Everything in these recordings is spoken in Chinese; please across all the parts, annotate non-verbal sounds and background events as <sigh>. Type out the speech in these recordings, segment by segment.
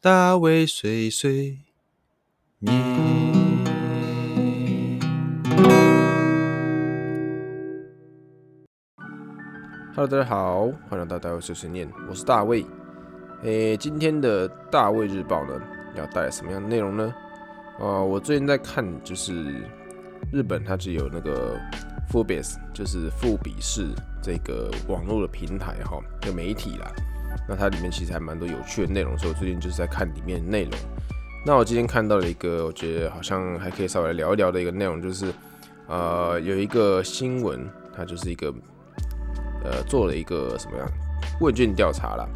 大卫碎碎念。Hello，大家好，欢迎来到大卫碎碎念，我是大卫。诶，今天的大卫日报呢，要带来什么样的内容呢？啊，我最近在看，就是日本它只有那个 f u b i s 就是富比士这个网络的平台哈，的媒体啦。那它里面其实还蛮多有趣的内容，所以我最近就是在看里面的内容。那我今天看到了一个，我觉得好像还可以稍微聊一聊的一个内容，就是呃，有一个新闻，它就是一个呃做了一个什么样问卷调查啦。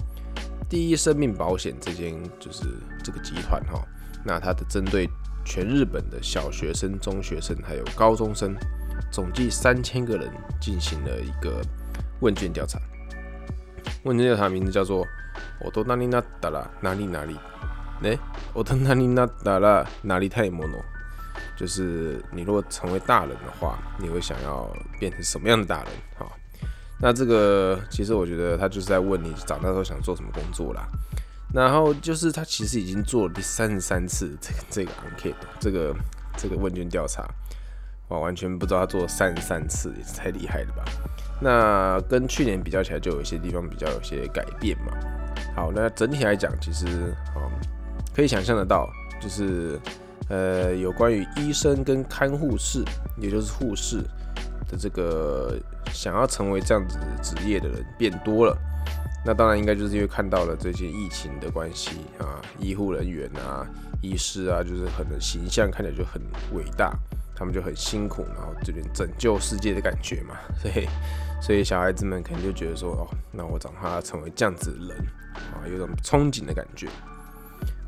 第一生命保险这间就是这个集团哈，那它的针对全日本的小学生、中学生还有高中生，总计三千个人进行了一个问卷调查。问卷调查名字叫做“我都哪里哪达了哪里哪里”，呢，我都哪里哪达了哪里太莫诺，就是你如果成为大人的话，你会想要变成什么样的大人？哈，那这个其实我觉得他就是在问你长大之后想做什么工作啦。然后就是他其实已经做了第三十三次这个这个 enquete 这个这个问卷调查，哇，完全不知道他做了三十三次，也是太厉害了吧？那跟去年比较起来，就有一些地方比较有些改变嘛。好，那整体来讲，其实啊，可以想象得到，就是呃，有关于医生跟看护士，也就是护士的这个想要成为这样子职业的人变多了。那当然应该就是因为看到了这些疫情的关系啊，医护人员啊、医师啊，就是可能形象看起来就很伟大。他们就很辛苦，然后这边拯救世界的感觉嘛，<laughs> 所以，所以小孩子们肯定就觉得说，哦，那我长大要成为这样子的人啊，有种憧憬的感觉。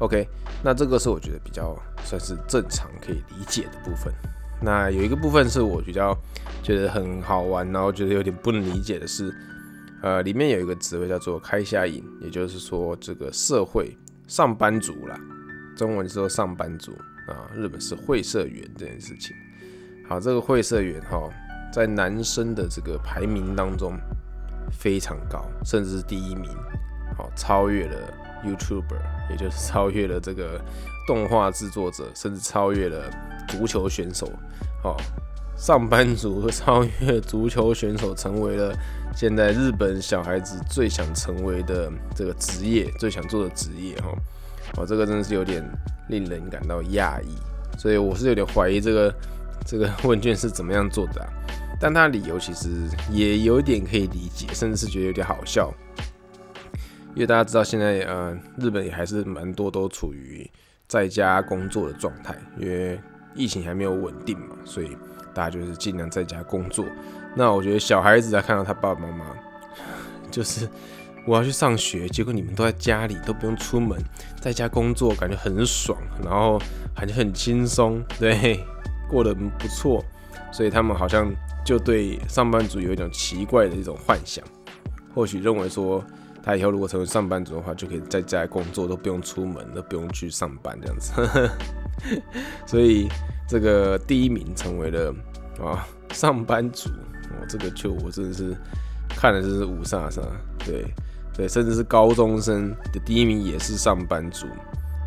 OK，那这个是我觉得比较算是正常可以理解的部分。那有一个部分是我比较觉得很好玩，然后觉得有点不能理解的是，呃，里面有一个职位叫做开下瘾，也就是说这个社会上班族啦，中文说上班族啊，日本是会社员这件事情。好，这个会社员哈，在男生的这个排名当中非常高，甚至是第一名，好，超越了 YouTuber，也就是超越了这个动画制作者，甚至超越了足球选手，好，上班族 <laughs> 超越足球选手，成为了现在日本小孩子最想成为的这个职业，最想做的职业哈，哦，这个真的是有点令人感到讶异，所以我是有点怀疑这个。这个 <laughs> 问卷是怎么样做的？啊？但他的理由其实也有点可以理解，甚至是觉得有点好笑。因为大家知道现在呃，日本也还是蛮多都处于在家工作的状态，因为疫情还没有稳定嘛，所以大家就是尽量在家工作。那我觉得小孩子在看到他爸爸妈妈，<laughs> 就是我要去上学，结果你们都在家里，都不用出门，在家工作，感觉很爽，然后感觉很轻松，对。过得不错，所以他们好像就对上班族有一种奇怪的一种幻想，或许认为说他以后如果成为上班族的话，就可以在家工作，都不用出门，都不用去上班这样子。<laughs> 所以这个第一名成为了啊上班族，哦，这个就我真的是看的就是五煞煞，对对，甚至是高中生的第一名也是上班族，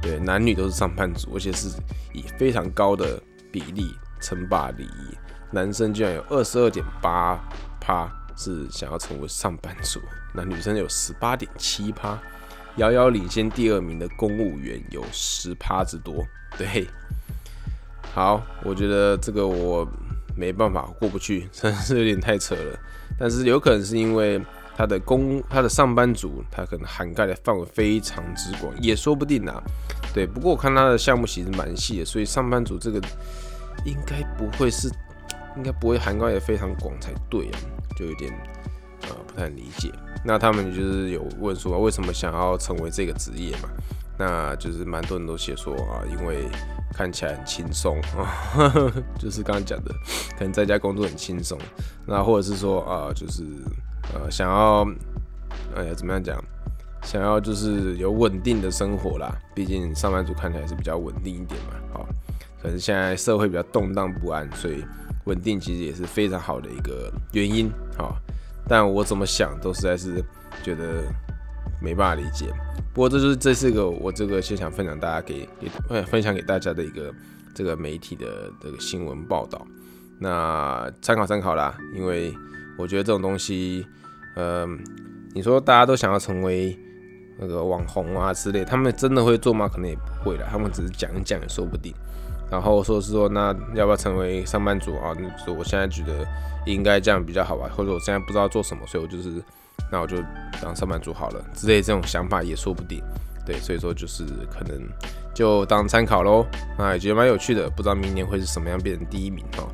对，男女都是上班族，而且是以非常高的。比例称霸第一，男生居然有二十二点八趴是想要成为上班族，那女生有十八点七趴，遥遥领先第二名的公务员有十趴之多。对，好，我觉得这个我没办法过不去，真是有点太扯了。但是有可能是因为他的工他的上班族，他可能涵盖的范围非常之广，也说不定啊。对，不过我看他的项目其实蛮细的，所以上班族这个应该不会是，应该不会涵盖的非常广才对啊，就有点呃不太理解。那他们就是有问说为什么想要成为这个职业嘛？那就是蛮多人都写说啊，因为看起来很轻松啊，<laughs> 就是刚刚讲的，可能在家工作很轻松。那或者是说啊，就是呃想要，哎呀怎么样讲？想要就是有稳定的生活啦，毕竟上班族看起来是比较稳定一点嘛。好，可是现在社会比较动荡不安，所以稳定其实也是非常好的一个原因。好，但我怎么想都实在是觉得没办法理解。不过这就是这是个我这个先想分享大家给给分享给大家的一个这个媒体的这个新闻报道，那参考参考啦。因为我觉得这种东西，嗯，你说大家都想要成为那个网红啊之类，他们真的会做吗？可能也不会了，他们只是讲一讲也说不定。然后说是说，那要不要成为上班族啊？说我现在觉得应该这样比较好吧，或者我现在不知道做什么，所以我就是，那我就当上班族好了之类这种想法也说不定。对，所以说就是可能就当参考喽。那也觉得蛮有趣的，不知道明年会是什么样变成第一名哦。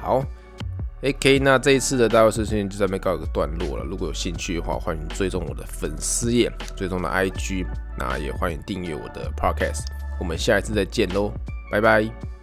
好，OK，那这一次的大卫事情就在这边告一个段落了。如果有兴趣的话，欢迎追踪我的粉丝页，追踪的 IG，那也欢迎订阅我的 Podcast。我们下一次再见喽。拜拜。